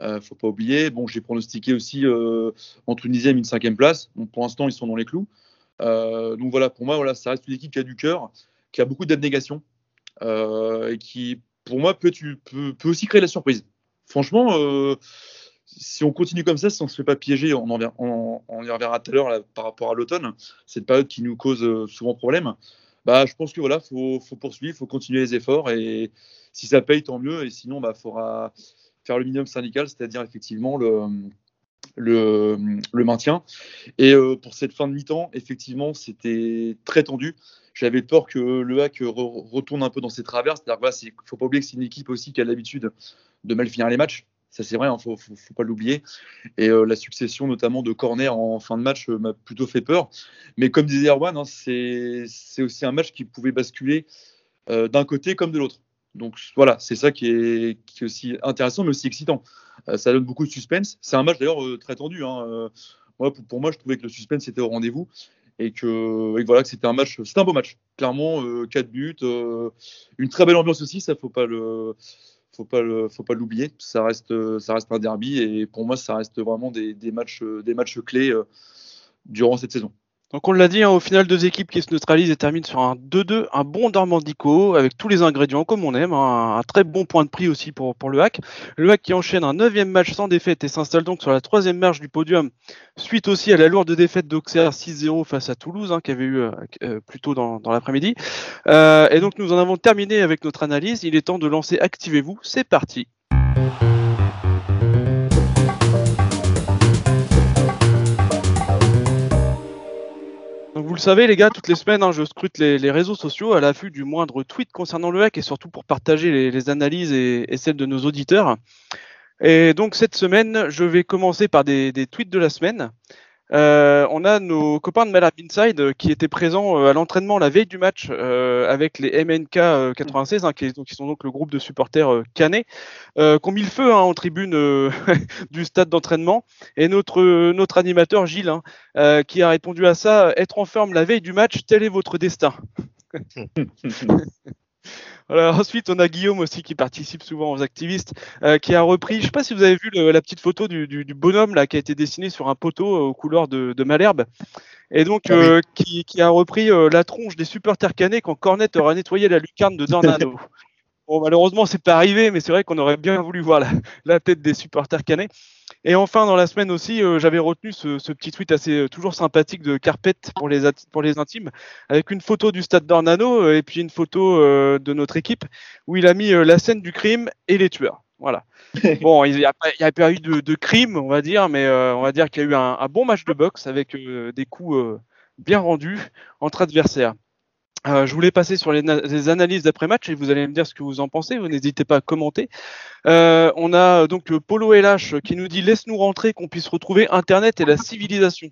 Euh, faut pas oublier. Bon, j'ai pronostiqué aussi euh, entre une dixième et une cinquième place. Donc, pour l'instant, ils sont dans les clous. Euh, donc voilà, pour moi, voilà, ça reste une équipe qui a du cœur, qui a beaucoup d'abnégation et qui, pour moi, peut, aussi créer la surprise. Franchement, si on continue comme ça, si on ne se fait pas piéger, on, en, on, y reviendra tout à l'heure par rapport à l'automne, cette période qui nous cause souvent problème bah, je pense que voilà, faut, faut poursuivre, faut continuer les efforts et si ça paye, tant mieux. Et sinon, bah, faudra faire le minimum syndical, c'est-à-dire effectivement le, maintien. Et pour cette fin de mi-temps, effectivement, c'était très tendu. J'avais peur que le hack retourne un peu dans ses travers. C'est-à-dire ne faut pas oublier que c'est une équipe aussi qui a l'habitude de mal finir les matchs. Ça, c'est vrai, il hein, ne faut, pas l'oublier. Et euh, la succession, notamment de corner en fin de match, euh, m'a plutôt fait peur. Mais comme disait Erwan, hein, c'est aussi un match qui pouvait basculer euh, d'un côté comme de l'autre. Donc voilà, c'est ça qui est, qui est, aussi intéressant, mais aussi excitant. ça donne beaucoup de suspense. C'est un match d'ailleurs très tendu. Hein. Moi, pour, moi, je trouvais que le suspense était au rendez-vous et que, voilà, que c'était un match, c'était un beau match. Clairement, 4 buts, une très belle ambiance aussi, ça faut pas le faut pas faut pas l'oublier. Ça reste, un derby et pour moi, ça reste vraiment des, des matchs, des matchs clés euh, durant cette saison. Donc on l'a dit, hein, au final, deux équipes qui se neutralisent et terminent sur un 2-2, un bon Dormandico avec tous les ingrédients comme on aime, hein, un très bon point de prix aussi pour, pour le hack. Le hack qui enchaîne un neuvième match sans défaite et s'installe donc sur la troisième marche du podium, suite aussi à la lourde défaite d'Auxerre 6-0 face à Toulouse, hein, qui avait eu euh, euh, plus tôt dans, dans l'après-midi. Euh, et donc nous en avons terminé avec notre analyse. Il est temps de lancer Activez-vous. C'est parti. Donc vous le savez les gars, toutes les semaines hein, je scrute les, réseaux sociaux à l'affût du moindre tweet concernant le hack et surtout pour partager les, analyses et, celles de nos auditeurs. Et donc cette semaine, je vais commencer par des tweets de la semaine. Euh, on a nos copains de Malab Inside euh, qui étaient présents euh, à l'entraînement la veille du match avec les MNK 96, hein, qui, sont donc le groupe de supporters canet, qui ont mis le feu hein, en tribune du stade d'entraînement. Et notre, notre animateur Gilles, hein, qui a répondu à ça, être en forme la veille du match, tel est votre destin. ensuite, on a Guillaume aussi qui participe souvent aux activistes, euh, qui a repris. Je ne sais pas si vous avez vu la petite photo du, bonhomme là qui a été dessiné sur un poteau euh, aux couleurs de, Malherbe, et donc ah euh, qui, a repris la tronche des supporters canets quand Cornet aura nettoyé la lucarne de Dornano. Bon, malheureusement, c'est pas arrivé, mais c'est vrai qu'on aurait bien voulu voir la, tête des supporters canets. Et enfin, dans la semaine aussi, euh, j'avais retenu ce, petit tweet assez euh, toujours sympathique de Carpet pour les, pour les intimes, avec une photo du stade d'Ornano euh, et puis une photo de notre équipe où il a mis la scène du crime et les tueurs. Voilà. bon, il n'y a, pas eu de, crime, on va dire, mais on va dire qu'il y a eu un, un, bon match de boxe avec des coups bien rendus entre adversaires. Euh, je voulais passer sur les, analyses d'après-match et vous allez me dire ce que vous en pensez. Vous n'hésitez pas à commenter. Euh, on a donc Polo LH qui nous dit laisse-nous rentrer qu'on puisse retrouver Internet et la civilisation.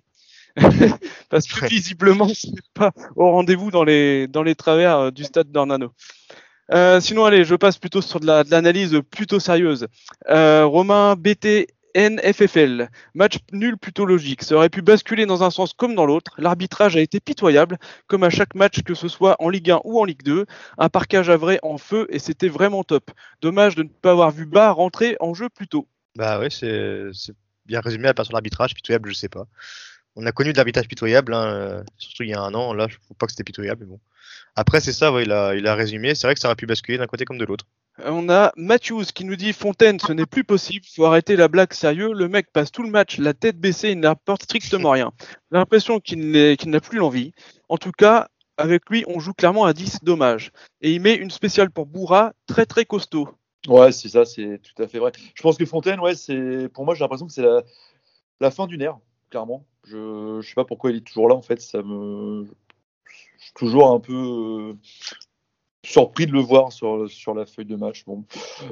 Parce que visiblement, c'est pas au rendez-vous dans les, dans les travers euh, du stade d'Ornano. sinon, allez, je passe plutôt sur de l'analyse plutôt sérieuse. Romain BT NFFL. Match nul plutôt logique. Ça aurait pu basculer dans un sens comme dans l'autre. L'arbitrage a été pitoyable, comme à chaque match, que ce soit en Ligue 1 ou en Ligue 2. Un parquage à vrai en feu et c'était vraiment top. Dommage de ne pas avoir vu Bas rentrer en jeu plus tôt. Bah ouais, c'est bien résumé à part sur l'arbitrage. Pitoyable, je sais pas. On a connu de l'arbitrage pitoyable, hein, euh, surtout il y a un an. Là, je ne pas que c'était pitoyable, mais bon. Après, c'est ça, a, il a résumé. C'est vrai que ça aurait pu basculer d'un côté comme de l'autre. On a Matthews qui nous dit Fontaine, ce n'est plus possible, faut arrêter la blague sérieux. Le mec passe tout le match la tête baissée, il n'apporte strictement rien. L'impression qu'il n'a plus l'envie. En tout cas, avec lui, on joue clairement à 10, dommage. Et il met une spéciale pour Bourra, très très costaud. Ouais, c'est ça, c'est tout à fait vrai. Je pense que Fontaine, ouais, c'est pour moi, j'ai l'impression que c'est la, fin d'une ère, clairement. Je, ne sais pas pourquoi il est toujours là, en fait. Ça me, toujours un peu surpris de le voir sur, sur la feuille de match. Bon.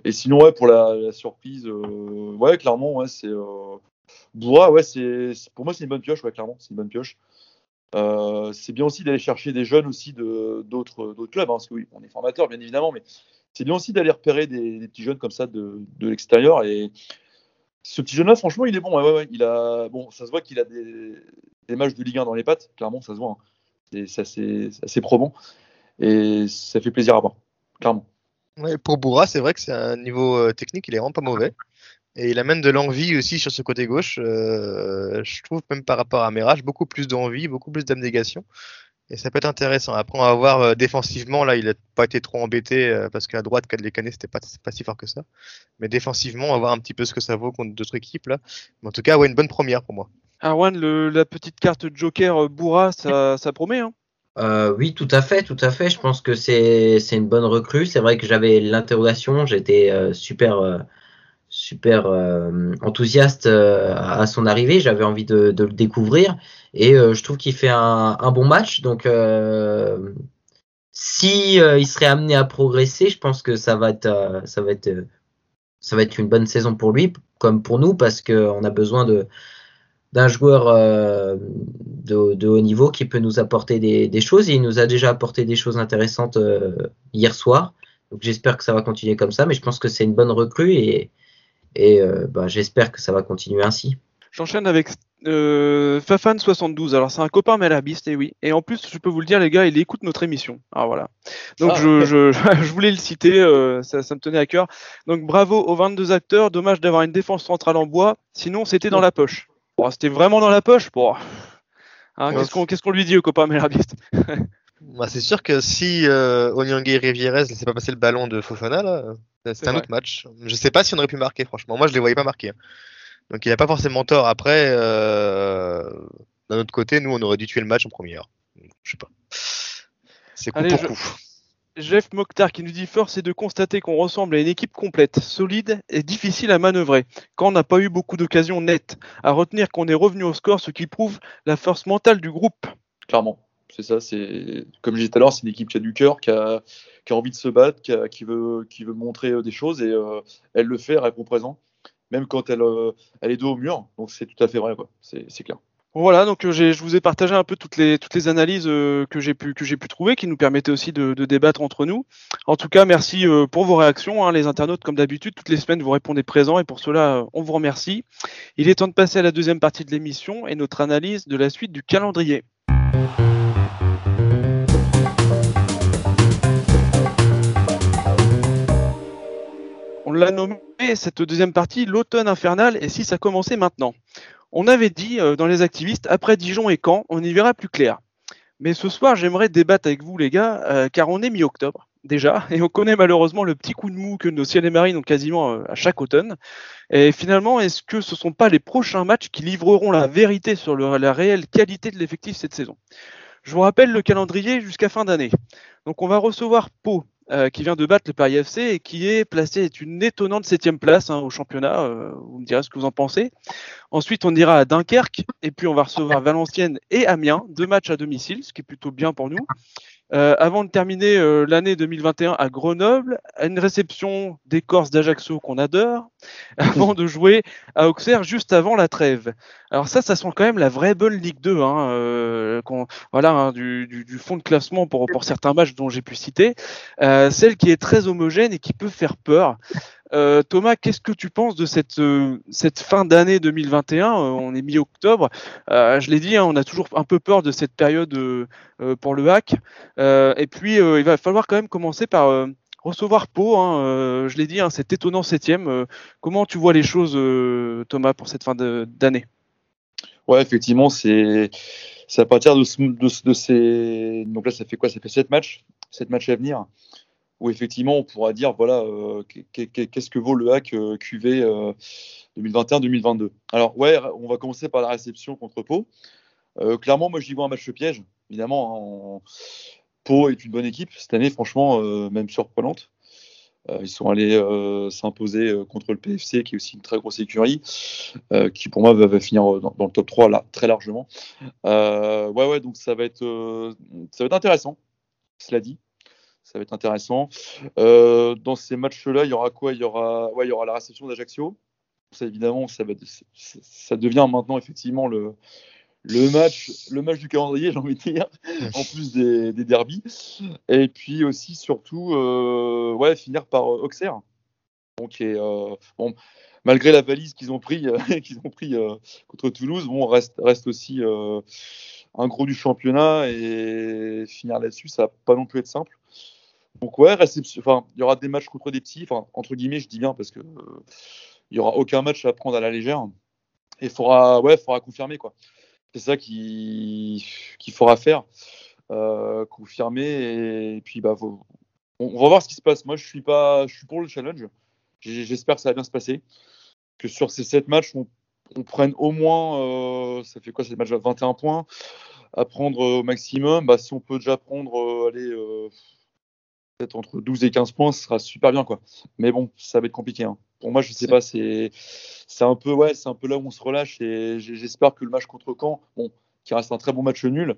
Et sinon, ouais, pour la, surprise, euh, ouais, clairement, ouais, c'est. Euh, ouais, c'est, pour moi, c'est une bonne pioche, ouais, clairement, c'est une bonne pioche. Euh, c'est bien aussi d'aller chercher des jeunes aussi d'autres, clubs, hein, parce que oui, on est formateur, bien évidemment, mais c'est bien aussi d'aller repérer des, petits jeunes comme ça de, de l'extérieur. Et ce petit jeune-là, franchement, il est bon. Ouais, ouais, il a, bon, ça se voit qu'il a des, matchs de Ligue 1 dans les pattes, clairement, ça se voit. Hein. C'est, c'est assez, assez probant et ça fait plaisir à voir, clairement. pour Bourra, c'est vrai que c'est un niveau euh, technique, il est vraiment pas mauvais. Et il amène de l'envie aussi sur ce côté gauche. Euh, je trouve même par rapport à Merage, beaucoup plus d'envie, beaucoup plus d'abnégation. Et ça peut être intéressant. Après, on va voir euh, défensivement, là, il n'a pas été trop embêté parce qu'à droite, les Canet, c'était pas, pas si fort que ça. Mais défensivement, on va voir un petit peu ce que ça vaut contre d'autres équipes. Là. Mais en tout cas, ouais, une bonne première pour moi. Arwan, la petite carte Joker Bourra, ça, ça promet. Hein euh, oui, tout à fait, tout à fait. Je pense que c'est une bonne recrue. C'est vrai que j'avais l'interrogation. J'étais euh, super, euh, super enthousiaste à son arrivée. J'avais envie de, le découvrir et je trouve qu'il fait un, un, bon match. Donc si il serait amené à progresser, je pense que ça va être ça va être ça va être une bonne saison pour lui comme pour nous parce qu'on a besoin de d'un joueur euh, de, haut niveau qui peut nous apporter des, choses. il nous a déjà apporté des choses intéressantes euh, hier soir. Donc j'espère que ça va continuer comme ça, mais je pense que c'est une bonne recrue et, et euh, bah, j'espère que ça va continuer ainsi. J'enchaîne avec Fafan72. Alors c'est un copain Melabiste, et oui. Et en plus, je peux vous le dire, les gars, il écoute notre émission. Alors voilà. Donc ah. je, je, je, voulais le citer, ça, ça, me tenait à cœur. Donc bravo aux 22 acteurs. Dommage d'avoir une défense centrale en bois. Sinon, c'était dans la poche. Bon, c'était vraiment dans la poche. Bon. Hein, qu'est-ce qu'on lui dit au copain Melabiste bah, C'est sûr que si euh, Onyangé et Rivieres ne laissaient pas passer le ballon de Fofana, c'est un autre match. Je sais pas si on aurait pu marquer, franchement. Moi, je les voyais pas marquer. Hein. Donc, il n'a pas forcément tort. Après, euh, d'un autre côté, nous, on aurait dû tuer le match en première. Je sais pas. C'est coup pour coup. Jeff Mokhtar qui nous dit Force est de constater qu'on ressemble à une équipe complète, solide et difficile à manœuvrer, quand on n'a pas eu beaucoup d'occasions nettes. À retenir qu'on est revenu au score, ce qui prouve la force mentale du groupe. Clairement, c'est ça. C'est Comme je disais tout à l'heure, c'est une équipe qui a du cœur, qui a, envie de se battre, qui, veut, montrer euh, des choses et euh, elle le fait, elle répond présent, même quand elle, euh, elle est dos au mur. Donc c'est tout à fait vrai, c'est clair. Voilà, donc euh, je vous ai partagé un peu toutes les, analyses euh, que j'ai pu, trouver, qui nous permettaient aussi de, débattre entre nous. En tout cas, merci euh, pour vos réactions. Hein, les internautes, comme d'habitude, toutes les semaines, vous répondez présent et pour cela, on vous remercie. Il est temps de passer à la deuxième partie de l'émission et notre analyse de la suite du calendrier. On l'a nommé cette deuxième partie l'automne infernal et si ça commençait maintenant? On avait dit euh, dans les activistes, après Dijon et Caen, on y verra plus clair. Mais ce soir, j'aimerais débattre avec vous, les gars, euh, car on est mi-octobre déjà, et on connaît malheureusement le petit coup de mou que nos ciels et marines ont quasiment euh, à chaque automne. Et finalement, est-ce que ce ne sont pas les prochains matchs qui livreront la vérité sur la réelle qualité de l'effectif cette saison? Je vous rappelle le calendrier jusqu'à fin d'année. Donc on va recevoir Pau euh, qui vient de battre le Paris FC et qui est placé est une étonnante septième place hein, au championnat. Euh, vous me direz ce que vous en pensez. Ensuite, on ira à Dunkerque et puis on va recevoir Valenciennes et Amiens, deux matchs à domicile, ce qui est plutôt bien pour nous. Euh, avant de terminer euh, l'année 2021 à Grenoble, à une réception des Corses d'Ajaccio qu'on adore, avant de jouer à Auxerre juste avant la trêve. Alors ça, ça sent quand même la vraie bonne Ligue 2, hein, euh, voilà, hein, du, du, fond de classement pour, pour certains matchs dont j'ai pu citer, celle qui est très homogène et qui peut faire peur. Euh, Thomas, qu'est-ce que tu penses de cette, euh, fin d'année 2021 euh, On est mi-octobre. je l'ai dit, hein, on a toujours un peu peur de cette période pour le hack. et puis, il va falloir quand même commencer par recevoir Pau. Hein, je l'ai dit, hein, c'est étonnant septième. comment tu vois les choses, Thomas, pour cette fin d'année? Ouais, effectivement, c'est à partir de, de, ces. Donc là, ça fait quoi? Ça fait sept matchs, sept matchs à venir où effectivement on pourra dire voilà euh, qu'est-ce que vaut le hack euh, QV 2021-2022. Euh, Alors ouais, on va commencer par la réception contre Pau. clairement, moi j'y vois un match piège. Évidemment, Pau est une bonne équipe cette année, franchement, même surprenante. ils sont allés s'imposer contre le PFC, qui est aussi une très grosse écurie, qui pour moi va, finir dans, le top 3 là, très largement. ouais, ouais, donc ça va ça va être intéressant, cela dit ça va être intéressant. Euh, dans ces matchs-là, il y aura quoi? Il y aura, ouais, il y aura la réception d'Ajaccio. Ça, évidemment, ça, va, ça devient maintenant effectivement le, le match, le match du calendrier, j'ai envie de dire, en plus des, des derbies. Et puis aussi, surtout, euh, ouais, finir par euh, Auxerre. Donc, euh, bon, malgré la valise qu'ils ont pris, qu'ils ont pris contre Toulouse, bon, reste, reste aussi un gros du championnat et finir là-dessus, ça va pas non plus être simple. Donc ouais, enfin, il y aura des matchs contre des petits, enfin, entre guillemets, je dis bien parce que euh, il y aura aucun match à prendre à la légère. Et faudra, ouais, faudra confirmer quoi. C'est ça qu'il faudra faire, euh, confirmer et, puis bah, on, va voir ce qui se passe. Moi, je suis pas, je suis pour le challenge. J'espère que ça va bien se passer. Que sur ces 7 matchs, on, prenne au moins, euh, ça fait quoi, ces matchs à 21 points à prendre au maximum. Bah, si on peut déjà prendre, allez peut-être entre 12 et 15 points, ce sera super bien. quoi. Mais bon, ça va être compliqué. Hein. Pour moi, je sais pas, c'est un, peu, ouais, un peu là où on se relâche et j'espère que le match contre Caen, bon, qui reste un très bon match nul,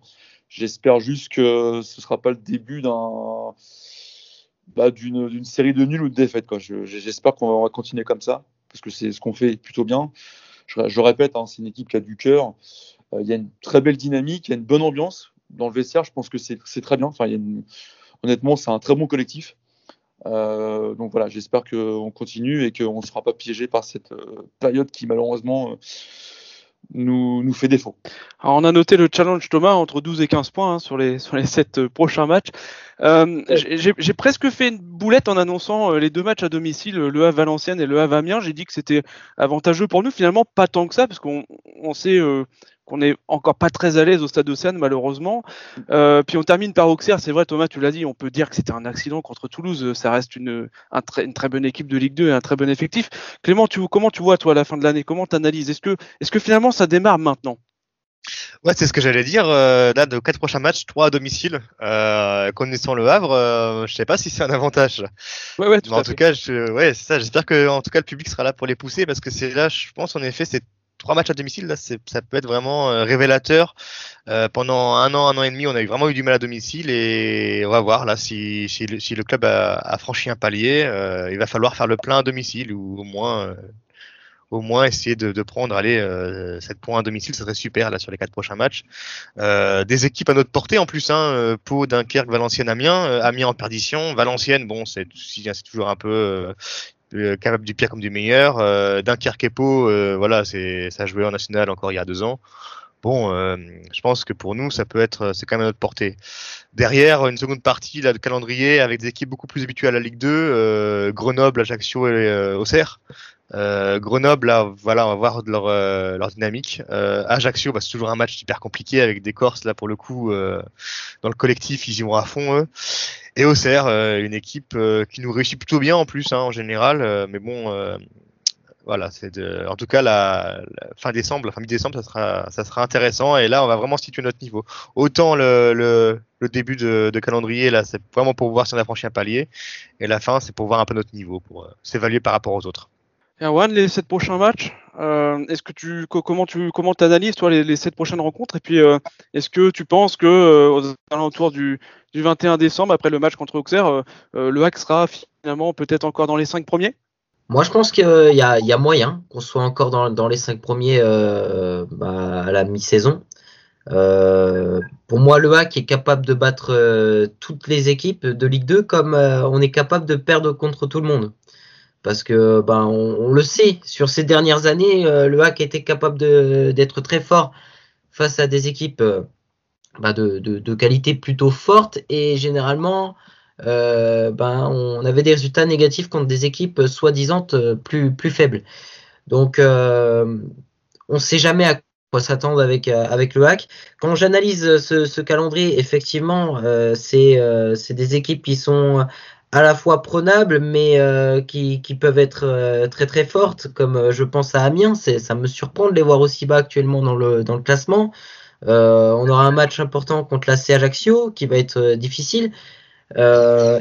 j'espère juste que ce sera pas le début d'un bah, d'une série de nuls ou de défaites. J'espère qu'on va continuer comme ça, parce que c'est ce qu'on fait plutôt bien. Je, répète, hein, c'est une équipe qui a du cœur. Euh, il y a une très belle dynamique, il y a une bonne ambiance. Dans le vestiaire, je pense que c'est très bien. Enfin, y a honnêtement, c'est un très bon collectif. Euh, donc voilà, j'espère qu'on continue et qu'on ne sera pas piégé par cette euh, période qui malheureusement nous, nous fait défaut. Alors on a noté le challenge Thomas entre 12 et 15 points hein, sur, les, sur les 7 prochains matchs. Euh, j'ai presque fait une boulette en annonçant euh, les deux matchs à domicile, le Havre Valenciennes et le Havre Amiens. J'ai dit que c'était avantageux pour nous. Finalement, pas tant que ça, parce qu'on on sait euh, qu'on est encore pas très à l'aise au stade Océane, malheureusement. Euh, puis on termine par Auxerre. C'est vrai, Thomas, tu l'as dit, on peut dire que c'était un accident contre Toulouse. Ça reste une, une très bonne équipe de Ligue 2 et un très bon effectif. Clément, tu, comment tu vois, toi, à la fin de l'année? Comment tu analyses Est-ce que, est -ce que finalement ça démarre maintenant? Ouais, c'est ce que j'allais dire. Euh, là, de quatre prochains matchs, trois à domicile. Euh, connaissant le Havre, euh, je sais pas si c'est un avantage. Ouais, ouais, tout en tout cas, je, ouais, c'est ça. J'espère que, en tout cas, le public sera là pour les pousser parce que c'est là, je pense, en effet, c'est trois matchs à domicile. Là, ça peut être vraiment euh, révélateur. Euh, pendant un an, un an et demi, on a vraiment eu du mal à domicile et on va voir là si, le, club a, franchi un palier, euh, il va falloir faire le plein à domicile ou au moins essayer de, prendre allez, euh, 7 points à domicile, ça serait super là sur les quatre prochains matchs. Des équipes à notre portée en plus, hein, Pau, Dunkerque, Valenciennes, Amiens, Amiens en perdition, Valenciennes, bon c'est c'est toujours un peu capable du pire comme du meilleur. Dunkerque et Pau, voilà, c'est ça a joué en national encore il y a deux ans. Bon, je pense que pour nous, ça peut être, c'est quand même à notre portée. Derrière, une seconde partie là, de calendrier avec des équipes beaucoup plus habituées à la Ligue 2, Grenoble, Ajaccio et Auxerre. Euh, Grenoble, là, voilà, on va voir leur, euh, dynamique. Euh, Ajaccio, bah, c'est toujours un match hyper compliqué avec des Corses, là, pour le coup, dans le collectif, ils y vont à fond, eux. Et Auxerre, une équipe qui nous réussit plutôt bien en plus, hein, en général, mais bon, voilà, en tout cas, la, fin décembre, la fin mi-décembre, ça sera, intéressant, et là, on va vraiment situer notre niveau. Autant le début de, de, calendrier, là, c'est vraiment pour voir si on a franchi un palier, et la fin, c'est pour voir un peu notre niveau, pour s'évaluer par rapport aux autres. Erwan, les sept prochains matchs, euh, est-ce que tu comment tu comment analyses toi les, sept prochaines rencontres? Et puis euh, est-ce que tu penses que euh, aux alentours du, du 21 décembre après le match contre Auxerre, euh, le hack sera finalement peut-être encore dans les cinq premiers? Moi, je pense qu'il y, a moyen qu'on soit encore dans, dans les cinq premiers bah, à la mi-saison. pour moi, le hack est capable de battre toutes les équipes de Ligue 2 comme on est capable de perdre contre tout le monde parce que ben on, le sait sur ces dernières années euh, le hack était capable d'être très fort face à des équipes euh, ben, de, de, qualité plutôt forte. Et généralement euh, ben on avait des résultats négatifs contre des équipes soi-disant plus plus faibles. Donc on sait jamais à quoi s'attendre avec avec le hack. Quand j'analyse ce, ce, calendrier effectivement c'est des équipes qui sont à la fois prenables, mais euh, qui, qui, peuvent être euh, très très fortes, comme euh, je pense à Amiens. Ça me surprend de les voir aussi bas actuellement dans le, dans le classement. on aura un match important contre la C qui va être difficile.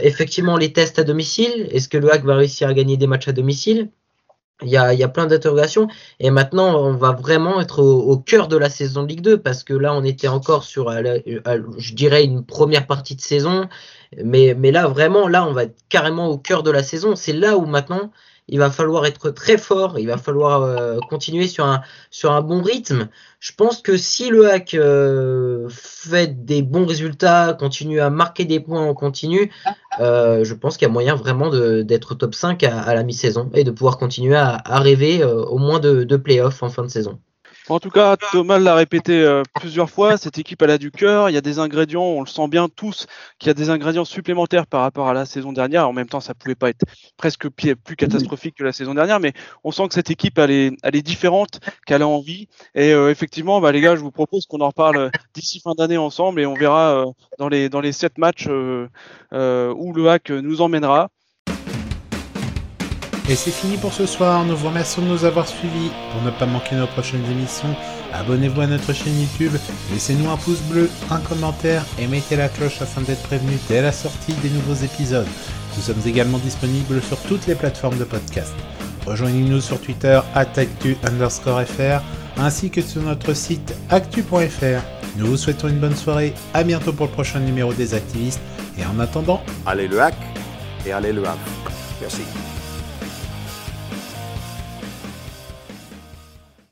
effectivement, les tests à domicile. Est-ce que le HAC va réussir à gagner des matchs à domicile? Il y, a, il y a, plein d'interrogations. Et maintenant, on va vraiment être au, cœur de la saison de Ligue 2 parce que là, on était encore sur, je dirais, une première partie de saison. Mais, mais là, vraiment, là, on va être carrément au cœur de la saison. C'est là où maintenant, il va falloir être très fort, il va falloir euh, continuer sur un, sur un bon rythme. Je pense que si le hack euh, fait des bons résultats, continue à marquer des points en continu, euh, je pense qu'il y a moyen vraiment d'être top 5 à, la mi-saison et de pouvoir continuer à, à rêver au moins de, de playoffs en fin de saison. En tout cas, Thomas l'a répété euh, plusieurs fois, cette équipe elle a du cœur, il y a des ingrédients, on le sent bien tous, qu'il y a des ingrédients supplémentaires par rapport à la saison dernière. En même temps, ça pouvait pas être presque plus catastrophique que la saison dernière, mais on sent que cette équipe elle est, différente, qu'elle a envie. Et euh, effectivement, bah, les gars, je vous propose qu'on en reparle d'ici fin d'année ensemble et on verra euh, dans les dans les sept matchs où le hack nous emmènera. Et c'est fini pour ce soir. Nous vous remercions de nous avoir suivis. Pour ne pas manquer nos prochaines émissions, Abonnez-vous à notre chaîne YouTube, laissez-nous un pouce bleu, un commentaire et mettez la cloche afin d'être prévenu dès la sortie des nouveaux épisodes. Nous sommes également disponibles sur toutes les plateformes de podcast. Rejoignez-nous sur Twitter actu underscore fr ainsi que sur notre site actu.fr. Nous vous souhaitons une bonne soirée, à bientôt pour le prochain numéro des activistes et en attendant, allez le hack et allez le hack. Merci.